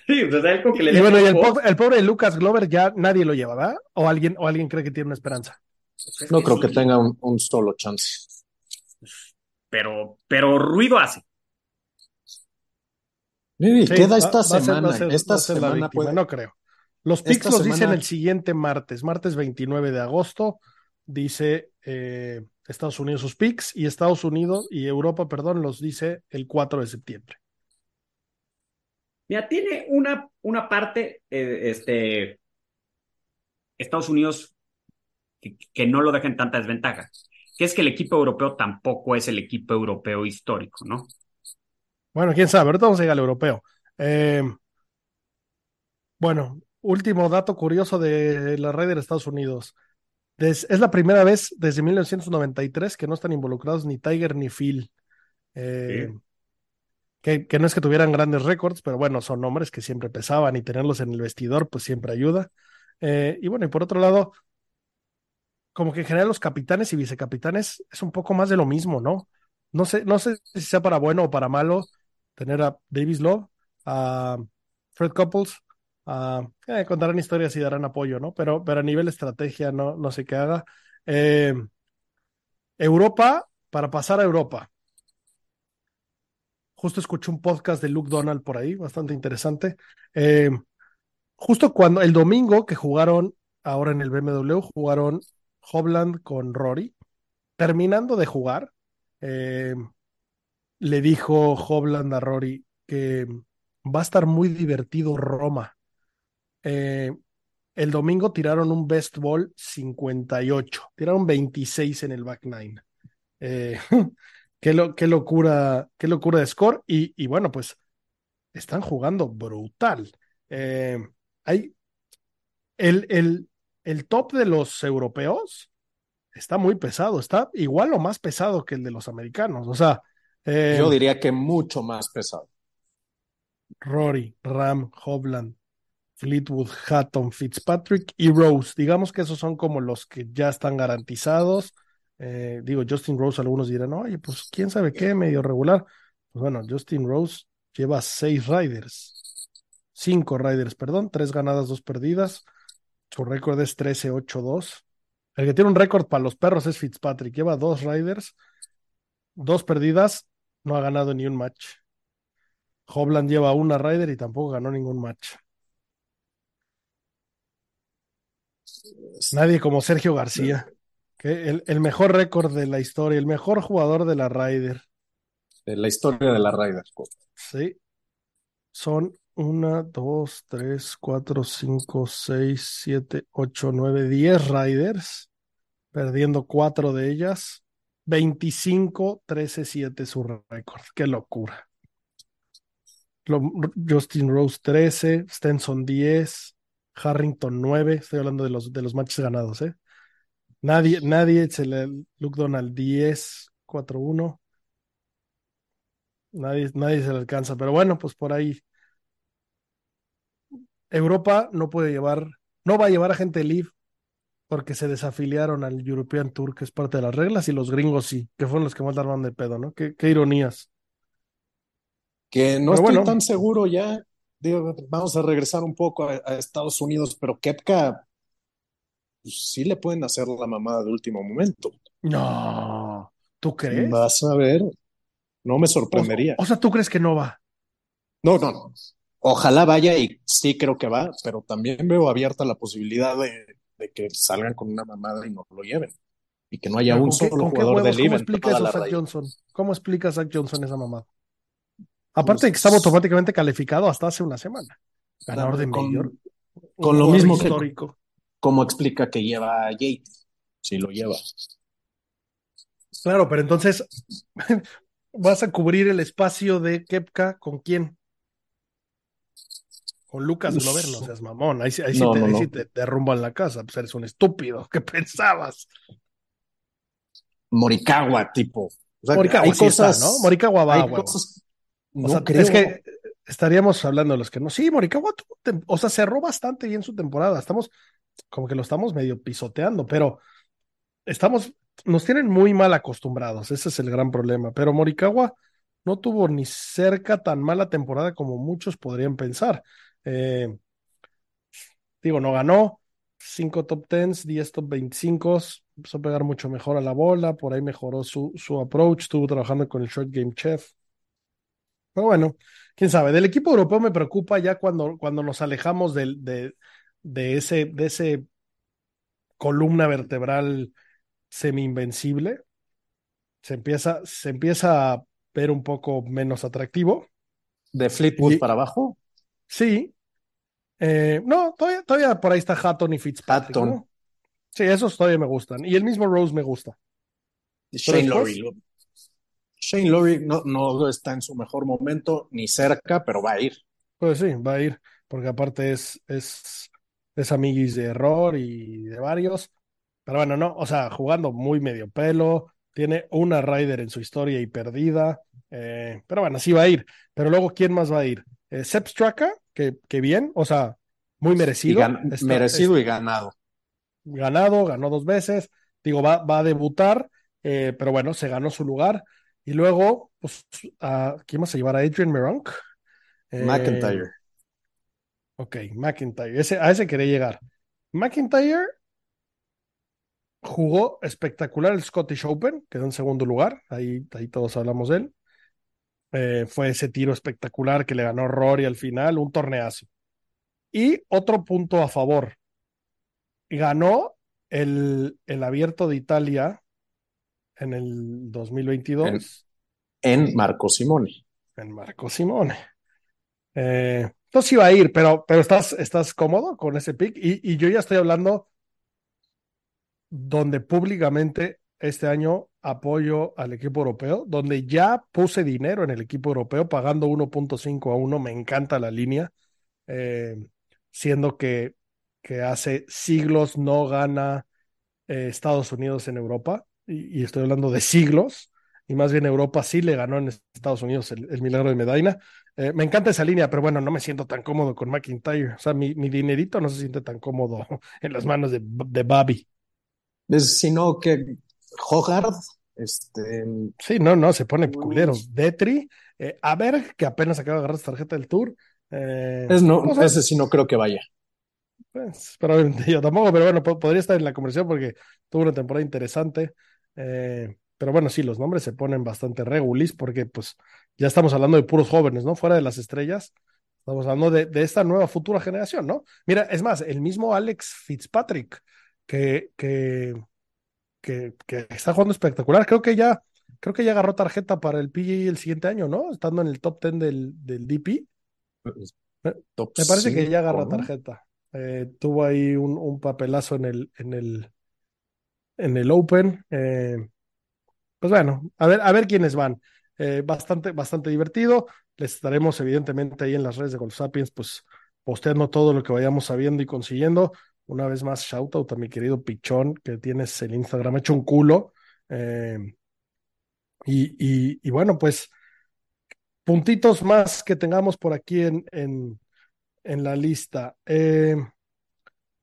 Sí, o sea, que le Y bueno, y el, pobre, el pobre Lucas Glover ya nadie lo lleva, ¿verdad? O alguien, o alguien cree que tiene una esperanza. pues es No creo que tenga un, un solo chance. Pero, pero ruido hace. Sí, queda esta va semana. va a ser- esta semana víctima, puede- no creo. Los picks los dicen el siguiente martes, martes 29 de agosto, dice eh, Estados Unidos sus picks y Estados Unidos y Europa, perdón, los dice el 4 de septiembre. Mira, tiene una, una parte, eh, este, Estados Unidos, que, que no lo deja en tanta desventaja, que es que el equipo europeo tampoco es el equipo europeo histórico, ¿no? Bueno, quién sabe, ahorita vamos a llegar al europeo. Eh, bueno, último dato curioso de la red de Estados Unidos. Des- es la primera vez desde 1993 que no están involucrados ni Tiger ni Phil. Eh, Sí. que, que no es que tuvieran grandes récords, pero bueno, son nombres que siempre pesaban y tenerlos en el vestidor pues siempre ayuda. Eh, y bueno, y por otro lado, como que en general los capitanes y vicecapitanes es un poco más de lo mismo, ¿no? No sé, no sé si sea para bueno o para malo tener a Davis Love, a Fred Couples, eh, contarán historias y darán apoyo, ¿no? Pero, pero a nivel estrategia no, no sé qué haga. Eh, Europa, para pasar a Europa. Justo escuché un podcast de Luke Donald por ahí, bastante interesante. Eh, justo cuando el domingo que jugaron ahora en el BMW, jugaron Hobland con Rory. Terminando de jugar, le dijo Hobland a Rory que va a estar muy divertido Roma. Eh, el domingo tiraron un best ball 58, tiraron 26 en el back nine. Eh, qué, lo- qué locura, qué locura de score. Y, y bueno, pues están jugando brutal. Eh, hay el, el, el top de los europeos está muy pesado, está igual o más pesado que el de los americanos. O sea, eh, Yo diría que mucho más pesado. Rory, Ram, Hobland, Fleetwood, Hatton, Fitzpatrick y Rose. Digamos que esos son como los que ya están garantizados. Eh, digo, Justin Rose, algunos dirán, oye, pues quién sabe qué, medio regular. Pues bueno, Justin Rose lleva seis riders, cinco riders, perdón, tres ganadas, dos perdidas. Su récord es 13-8-2. El que tiene un récord para los perros es Fitzpatrick. Lleva dos riders, dos perdidas, no ha ganado ni un match. Hobland lleva una rider y tampoco ganó ningún match. Nadie como Sergio García, que el, el mejor récord de la historia, el mejor jugador de la Ryder. De la historia de la Ryder. Sí. Son una, dos, tres, cuatro, cinco, seis, siete, ocho, nueve, diez Riders, perdiendo cuatro de ellas. 25, 13, 7 su récord. Qué locura. Lo- Justin Rose 13, Stenson 10, Harrington 9. Estoy hablando de los, de los matches ganados, ¿eh? Nadie, nadie, se le, Luke Donald 10, 4-1. Nadie, nadie se le alcanza, pero bueno, pues por ahí. Europa no puede llevar, no va a llevar a gente Live porque se desafiliaron al European Tour, que es parte de las reglas, y los gringos sí, que fueron los que más la armaron de pedo, ¿no? Qué, qué ironías. Que no Pero estoy bueno. tan seguro ya. Digo, vamos a regresar un poco a, a Estados Unidos, pero Kepka pues, sí le pueden hacer la mamada de último momento. No, ¿tú crees? Vas a ver, no me sorprendería. O, o sea, ¿tú crees que no va? No, no, no. Ojalá vaya y sí creo que va, pero también veo abierta la posibilidad de, de que salgan con una mamada y no lo lleven. Y que no haya un ¿Con qué, solo qué jugador de liga ¿Cómo en explica toda eso la Zach. Johnson? ¿Cómo explica Zach Johnson esa mamada? Aparte de que estaba automáticamente calificado hasta hace una semana. Ganador de Con- mayor. con lo mismo que- histórico. ¿Cómo explica que lleva a Yates? Si lo lleva. Claro, pero entonces vas a cubrir el espacio de Kepka con quién? Con Lucas Glover, no seas mamón. Ahí, sí- ahí sí te, no, ahí no. sí te derrumban la casa. Pues eres un estúpido. ¿Qué pensabas? Morikawa, tipo. O sea, Morikawa hay sí está, cosas, ¿no? Morikawa va, hay cosas- O sea, creo. es que estaríamos hablando de los que no. Sí, Morikawa, o sea, cerró bastante bien su temporada. Estamos como que lo estamos medio pisoteando, pero estamos, nos tienen muy mal acostumbrados. Ese es el gran problema. Pero Morikawa no tuvo ni cerca tan mala temporada como muchos podrían pensar. Eh, digo, no ganó. Cinco top tens, 10 top 25, empezó a pegar mucho mejor a la bola, por ahí mejoró su, su approach, estuvo trabajando con el short game chef. Pero bueno, quién sabe. Del equipo europeo me preocupa ya cuando, cuando nos alejamos del, de, de ese, de ese columna vertebral semi-invencible. Se empieza, se empieza a ver un poco menos atractivo. De Fleetwood Y- para abajo, Sí. Eh, no, todavía, todavía por ahí está Hatton y Fitzpatrick. Hatton. ¿no? Sí, esos todavía me gustan. Y el mismo Rose me gusta. Shane. Shane Lowry no, no está en su mejor momento ni cerca, pero va a ir. Pues sí, va a ir, porque aparte es, es, es amiguis de error y de varios. Pero bueno, no, o sea, jugando muy medio pelo, tiene una Ryder en su historia y perdida. eh, pero bueno, sí va a ir. Pero luego, ¿quién más va a ir? Eh, Sepp Straka, que, que bien, o sea, muy Y merecido. gan- Está- merecido y ganado. ganado, ganó dos veces, digo, va, va a debutar, eh, pero bueno, se ganó su lugar. Y luego, pues, a, ¿quién más a llevar? A Adrian Meronk. Eh, McIntyre. Ok, McIntyre, ese, a ese quería llegar. McIntyre jugó espectacular el Scottish Open, quedó en segundo lugar, ahí, ahí todos hablamos de él. Eh, fue ese tiro espectacular que le ganó Rory al final, un torneazo. Y otro punto a favor, ganó el, el abierto de Italia en el 2022 En Marco Simone. en Marco Simone. Eh, entonces iba a ir, pero, pero estás, estás cómodo con ese pick. Y, y yo ya estoy hablando donde públicamente este año apoyo al equipo europeo, donde ya puse dinero en el equipo europeo pagando 1.5 a 1. Me encanta la línea, eh, siendo que, que hace siglos no gana eh, Estados Unidos en Europa, y, y estoy hablando de siglos, y más bien Europa sí le ganó en Estados Unidos el, el milagro de Medina. Eh, me encanta esa línea, pero bueno, no me siento tan cómodo con McIntyre. O sea, mi, mi dinerito no se siente tan cómodo en las manos de, de Bobby. Es, sino que Hogard, este, Sí, no, no, se pone culero. Detri, eh, Aberg, que apenas acaba de agarrar su tarjeta del Tour. eh, es no, o sea, ese sí no creo que vaya. Pues, probablemente yo tampoco, pero bueno, po- podría estar en la conversación porque tuvo una temporada interesante. Eh, pero bueno, sí, los nombres se ponen bastante regulis porque pues ya estamos hablando de puros jóvenes, ¿no? Fuera de las estrellas, estamos hablando de, de esta nueva futura generación, ¿no? Mira, es más, el mismo Alex Fitzpatrick que, que, que, que está jugando espectacular, creo que ya, creo que ya agarró tarjeta para el PGA el siguiente año, ¿no? Estando en el top 10 del, del DP. Top Me parece que ya agarra ¿no? tarjeta. Eh, tuvo ahí un, un papelazo en el, en el, en el Open. Eh, pues bueno, a ver, a ver quiénes van. Eh, bastante, bastante divertido. Les estaremos, evidentemente, ahí en las redes de Golf Sapiens, pues posteando todo lo que vayamos sabiendo y consiguiendo. Una vez más, shout out a mi querido Pichón, que tienes el Instagram hecho un culo. Eh, y, y, bueno, pues puntitos más que tengamos por aquí en, en, en la lista. Eh,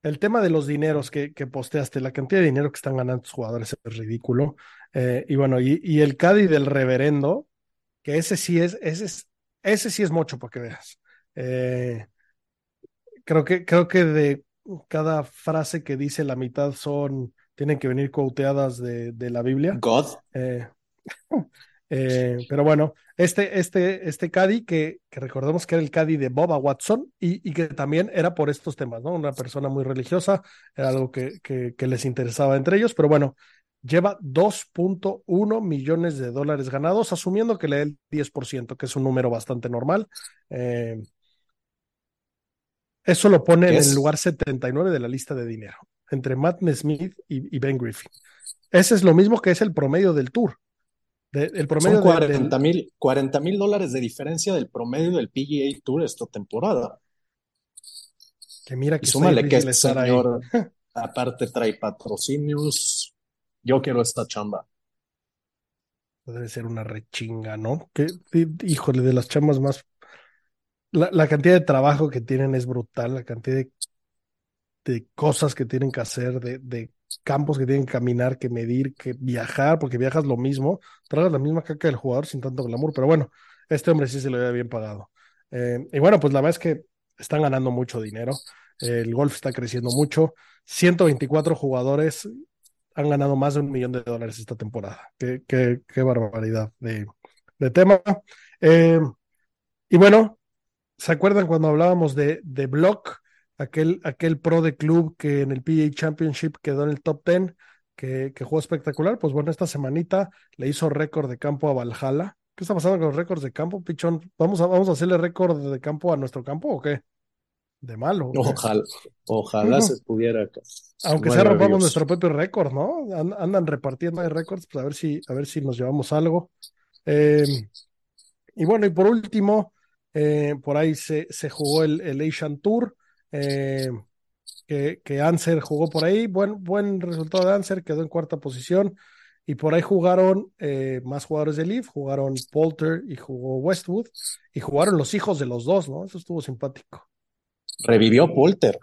el tema de los dineros que, que, posteaste, la cantidad de dinero que están ganando los jugadores es ridículo. Eh, y bueno, y, y, el Caddy del reverendo, que ese sí es, ese es, ese sí es mucho para que veas. Eh, creo que, creo que de cada frase que dice la mitad son, tienen que venir quoteadas de, de la Biblia. God. Eh, eh, pero bueno, este, este, este Caddy que, que, recordemos que era el Caddy de Boba Watson y, y, que también era por estos temas, ¿no? Una persona muy religiosa, era algo que, que, que les interesaba entre ellos, pero bueno, lleva 2.1 millones de dólares ganados, asumiendo que le dé el 10%, que es un número bastante normal. Eh, eso lo pone en el lugar 79 de la lista de dinero. entre Matt Smith y, y Ben Griffin. Ese es lo mismo que es el promedio del tour. De, el promedio Son 40 mil 40 mil dólares de diferencia del promedio del PGA Tour esta temporada. Que mira que y súmale que este señor aparte trae patrocinios. Yo quiero esta chamba. Debe ser una rechinga, ¿no? Que, híjole, de las chambas más. La, la, cantidad de trabajo que tienen es brutal, la cantidad de, de cosas que tienen que hacer, de, de campos que tienen que caminar, que medir, que viajar, porque viajas lo mismo, tragas la misma caca del jugador sin tanto glamour, pero bueno, este hombre sí se lo había bien pagado. Eh, y bueno, pues la verdad es que están ganando mucho dinero, el golf está creciendo mucho, 124 jugadores han ganado más de un millón de dólares esta temporada, qué, barbaridad de, de tema. Eh, y bueno, ¿se acuerdan cuando hablábamos de, de Block? Aquel, aquel pro de club que en el PGA Championship quedó en el top 10, que, que jugó espectacular, pues bueno, esta semanita le hizo récord de campo a Valhalla. ¿Qué está pasando con los récords de campo, Pichón? ¿Vamos a, vamos a hacerle récord de campo a nuestro campo o qué? De malo. Ojalá, ojalá se pudiera. Aunque sea rompamos nuestro propio récord, ¿no? Andan repartiendo récords, pues a ver si, a ver si nos llevamos algo. Eh, y bueno, y por último, eh, por ahí se, se jugó el, el Asian Tour eh, que, que Anser jugó por ahí, buen, buen resultado de Anser, quedó en cuarta posición. Y por ahí jugaron eh, más jugadores de Leaf, jugaron Polter y jugó Westwood, y jugaron los hijos de los dos, ¿no? Eso estuvo simpático. Revivió Polter.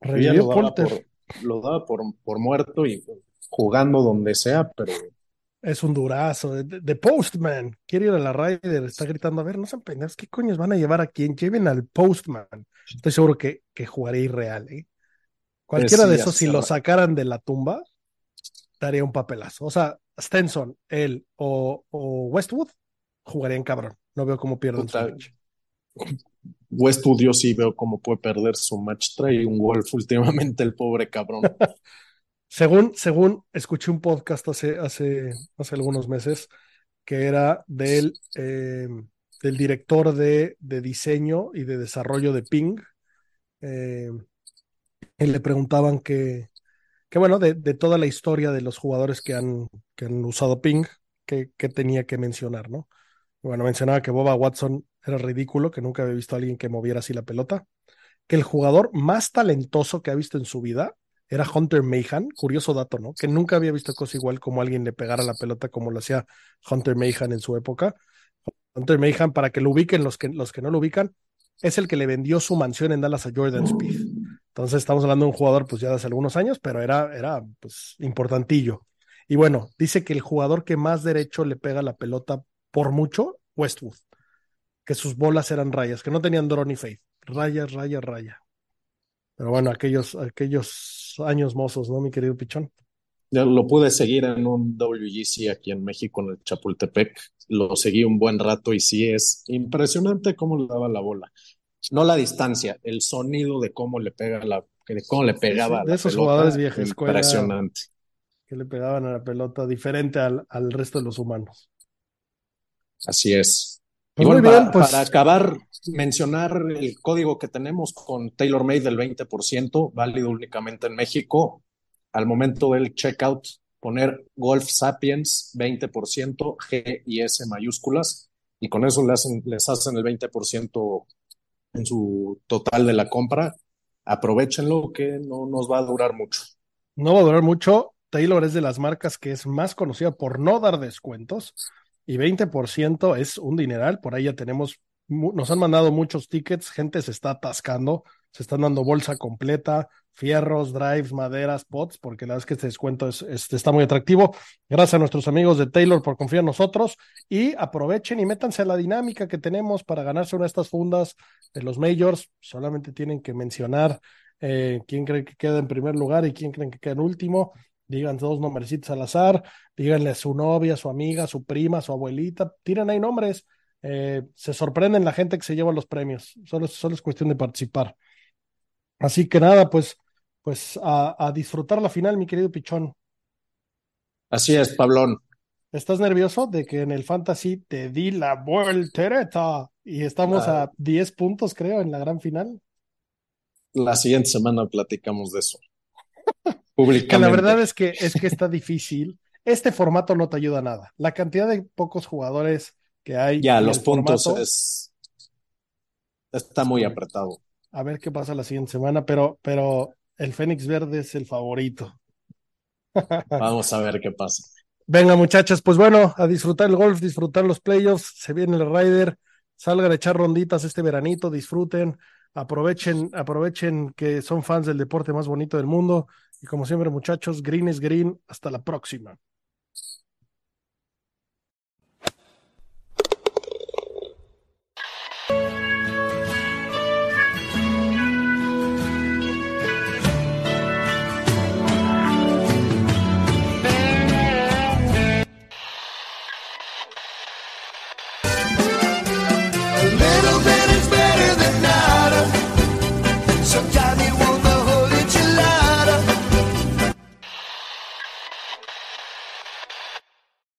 Revivió lo Polter. Daba por, lo daba por, por muerto y jugando donde sea, pero es un durazo. The Postman quiere ir a la Ryder, está gritando, a ver, no sean pendejos, ¿qué coños van a llevar a quién? Lleven al Postman. Estoy seguro que, que jugaría irreal, ¿eh? Cualquiera sí, de esos, si lo sacaran de la tumba, daría un papelazo. O sea, Stenson, él o, o Westwood jugarían cabrón. No veo cómo pierden su match. Westwood yo sí veo cómo puede perder su match. Trae un golf últimamente el pobre cabrón. Según, según escuché un podcast hace, hace, hace algunos meses que era del, eh, del director de, de diseño y de desarrollo de Ping. eh, y le preguntaban que, que bueno, de, de toda la historia de los jugadores que han, que han usado Ping, que, que tenía que mencionar, ¿no? Bueno, mencionaba que Boba Watson era ridículo, que nunca había visto a alguien que moviera así la pelota, que el jugador más talentoso que ha visto en su vida era Hunter Mayhan, curioso dato, ¿no? Que nunca había visto cosa igual como alguien le pegara la pelota como lo hacía Hunter Mayhan en su época. Hunter Mayhan, para que lo ubiquen los que, los que no lo ubican, es el que le vendió su mansión en Dallas a Jordan Speed. Entonces estamos hablando de un jugador pues ya de hace algunos años, pero era, era pues importantillo. Y bueno, dice que el jugador que más derecho le pega la pelota por mucho, Westwood, que sus bolas eran rayas, que no tenían draw ni fade, raya, raya, raya. Pero bueno, aquellos, aquellos años mozos, ¿no, mi querido Pichón? Yo lo pude seguir en un WGC aquí en México, en el Chapultepec. Lo seguí un buen rato y sí es impresionante cómo le daba la bola. No la distancia, el sonido de cómo le pega la, de cómo le pegaba sí, de la esos pelota, jugadores vieja escuela. Impresionante. Que le pegaban a la pelota diferente al, al resto de los humanos. Así es. Pues y bueno, muy bien, para, pues- para acabar, mencionar el código que tenemos con TaylorMade del 20%, válido únicamente en México. Al momento del checkout, poner Golf Sapiens 20%, G y S mayúsculas, y con eso les hacen, les hacen el 20% en su total de la compra. Aprovechenlo que no nos va a durar mucho. No va a durar mucho. Taylor es de las marcas que es más conocida por no dar descuentos y 20% es un dineral. Por ahí ya tenemos, nos han mandado muchos tickets, gente se está atascando, se están dando bolsa completa, fierros, drives, maderas, pots, porque la verdad es que este descuento es, es- está muy atractivo. Gracias a nuestros amigos de Taylor por confiar en nosotros y aprovechen y métanse a la dinámica que tenemos para ganarse una de estas fundas de los majors. Solamente tienen que mencionar eh, quién creen que queda en primer lugar y quién creen que queda en último. Digan dos nombrecitos al azar, díganle a su novia, su amiga, su prima, su abuelita, tiren ahí nombres. Eh, se sorprenden la gente que se lleva los premios. Solo, solo es cuestión de participar. Así que nada, pues, pues a, a disfrutar la final, mi querido Pichón. Así es, Pablón. ¿Estás nervioso de que en el Fantasy te di la voltereta y estamos Ah. a 10 puntos, creo, en la gran final? La siguiente semana platicamos de eso. Públicamente. Que la verdad es que, es que está difícil. Este formato no te ayuda a nada. La cantidad de pocos jugadores que hay. Ya, los puntos formato, es. Está muy apretado. A ver qué pasa la siguiente semana, pero, pero el Fénix Verde es el favorito. Vamos a ver qué pasa. Venga, muchachos, pues bueno, a disfrutar el golf, disfrutar los playoffs, se viene el Ryder, salgan a echar ronditas este veranito, disfruten, aprovechen, aprovechen que son fans del deporte más bonito del mundo. Y como siempre, muchachos, green es green, hasta la próxima.